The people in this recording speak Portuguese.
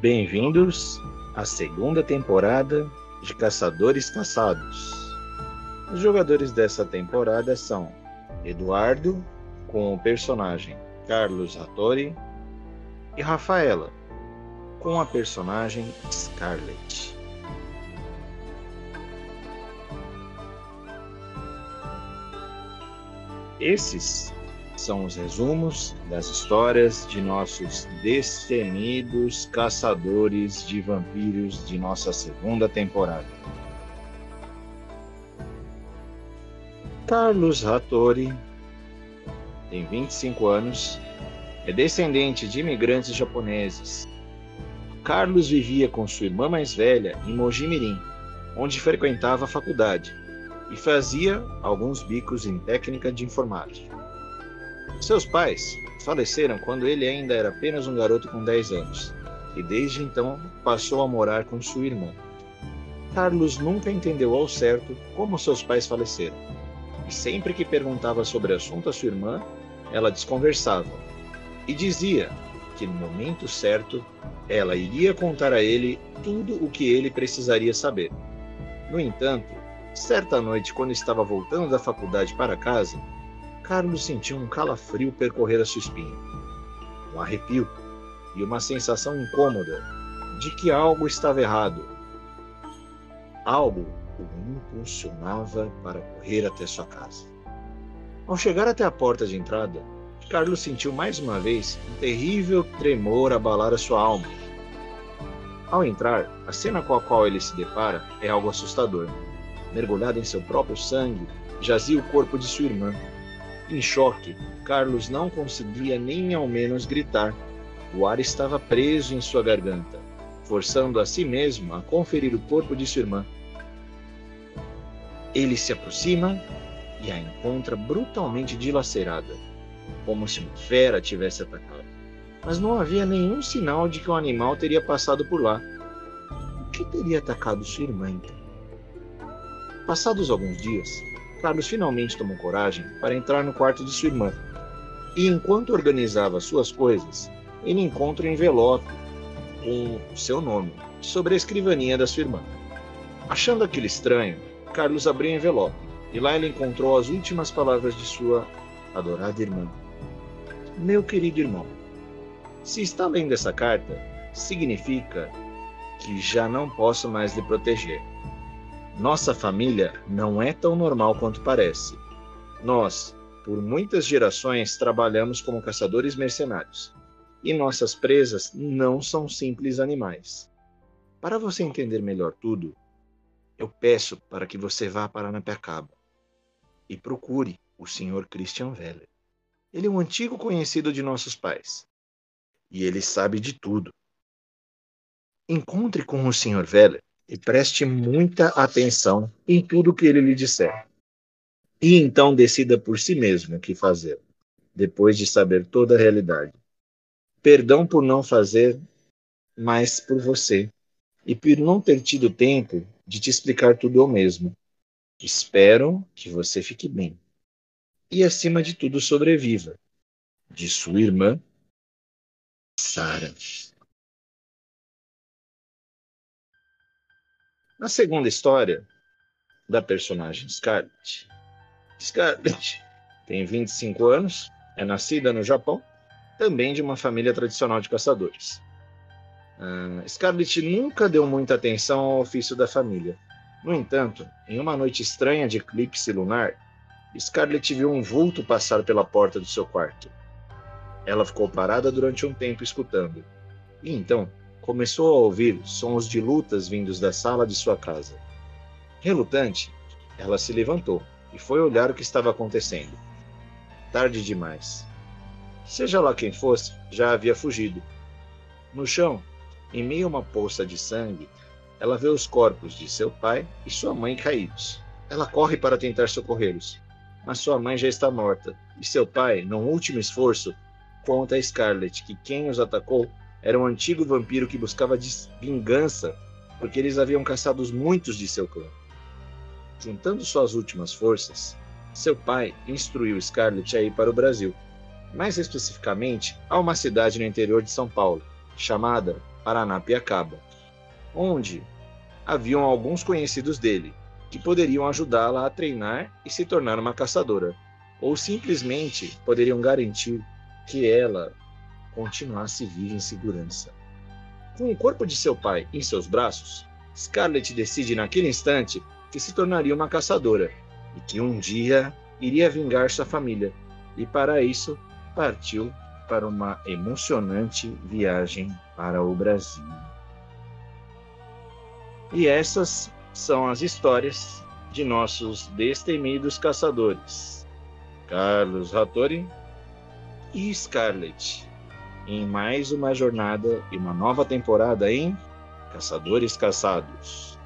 Bem-vindos à segunda temporada de Caçadores Caçados. Os jogadores dessa temporada são Eduardo, com o personagem Carlos Rattori, e Rafaela, com a personagem Scarlett. Esses são os resumos das histórias de nossos destemidos caçadores de vampiros de nossa segunda temporada. Carlos Hattori tem 25 anos, é descendente de imigrantes japoneses. Carlos vivia com sua irmã mais velha em Mojimirim, onde frequentava a faculdade e fazia alguns bicos em técnica de informática. Seus pais faleceram quando ele ainda era apenas um garoto com 10 anos, e desde então passou a morar com sua irmã. Carlos nunca entendeu ao certo como seus pais faleceram, e sempre que perguntava sobre o assunto à sua irmã, ela desconversava e dizia que no momento certo ela iria contar a ele tudo o que ele precisaria saber. No entanto, certa noite, quando estava voltando da faculdade para casa, Carlos sentiu um calafrio percorrer a sua espinha, um arrepio e uma sensação incômoda de que algo estava errado. Algo o impulsionava para correr até sua casa. Ao chegar até a porta de entrada, Carlos sentiu mais uma vez um terrível tremor abalar a sua alma. Ao entrar, a cena com a qual ele se depara é algo assustador. Mergulhado em seu próprio sangue, jazia o corpo de sua irmã, em choque, Carlos não conseguia nem ao menos gritar. O ar estava preso em sua garganta, forçando a si mesmo a conferir o corpo de sua irmã. Ele se aproxima e a encontra brutalmente dilacerada, como se uma fera tivesse atacado. Mas não havia nenhum sinal de que o animal teria passado por lá. O que teria atacado sua irmã então? Passados alguns dias, Carlos finalmente tomou coragem para entrar no quarto de sua irmã. E enquanto organizava suas coisas, ele encontra um envelope com o seu nome sobre a escrivaninha da sua irmã. Achando aquilo estranho, Carlos abriu o envelope e lá ele encontrou as últimas palavras de sua adorada irmã. Meu querido irmão, se está lendo essa carta, significa que já não posso mais lhe proteger. Nossa família não é tão normal quanto parece. Nós, por muitas gerações, trabalhamos como caçadores mercenários. E nossas presas não são simples animais. Para você entender melhor tudo, eu peço para que você vá para Napacaba e procure o Sr. Christian Weller. Ele é um antigo conhecido de nossos pais. E ele sabe de tudo. Encontre com o Sr. Weller e preste muita atenção em tudo que ele lhe disser. E então decida por si mesmo o que fazer, depois de saber toda a realidade. Perdão por não fazer mais por você e por não ter tido tempo de te explicar tudo eu mesmo. Espero que você fique bem. E acima de tudo sobreviva. De sua irmã, Sara. Na segunda história da personagem Scarlett, Scarlett tem 25 anos, é nascida no Japão, também de uma família tradicional de caçadores. Uh, Scarlett nunca deu muita atenção ao ofício da família. No entanto, em uma noite estranha de eclipse lunar, Scarlett viu um vulto passar pela porta do seu quarto. Ela ficou parada durante um tempo escutando. E então começou a ouvir sons de lutas vindos da sala de sua casa. Relutante, ela se levantou e foi olhar o que estava acontecendo. Tarde demais. Seja lá quem fosse, já havia fugido. No chão, em meio a uma poça de sangue, ela vê os corpos de seu pai e sua mãe caídos. Ela corre para tentar socorrê-los, mas sua mãe já está morta e seu pai, num último esforço, conta a Scarlett que quem os atacou era um antigo vampiro que buscava vingança porque eles haviam caçado muitos de seu clã. Juntando suas últimas forças, seu pai instruiu Scarlett a ir para o Brasil, mais especificamente a uma cidade no interior de São Paulo, chamada Paranapiacaba, onde haviam alguns conhecidos dele que poderiam ajudá-la a treinar e se tornar uma caçadora, ou simplesmente poderiam garantir que ela continuasse viva em segurança. Com o corpo de seu pai em seus braços, Scarlett decide naquele instante que se tornaria uma caçadora e que um dia iria vingar sua família, e para isso partiu para uma emocionante viagem para o Brasil. E essas são as histórias de nossos destemidos caçadores, Carlos Rattori e Scarlett, em mais uma jornada e uma nova temporada em Caçadores Caçados.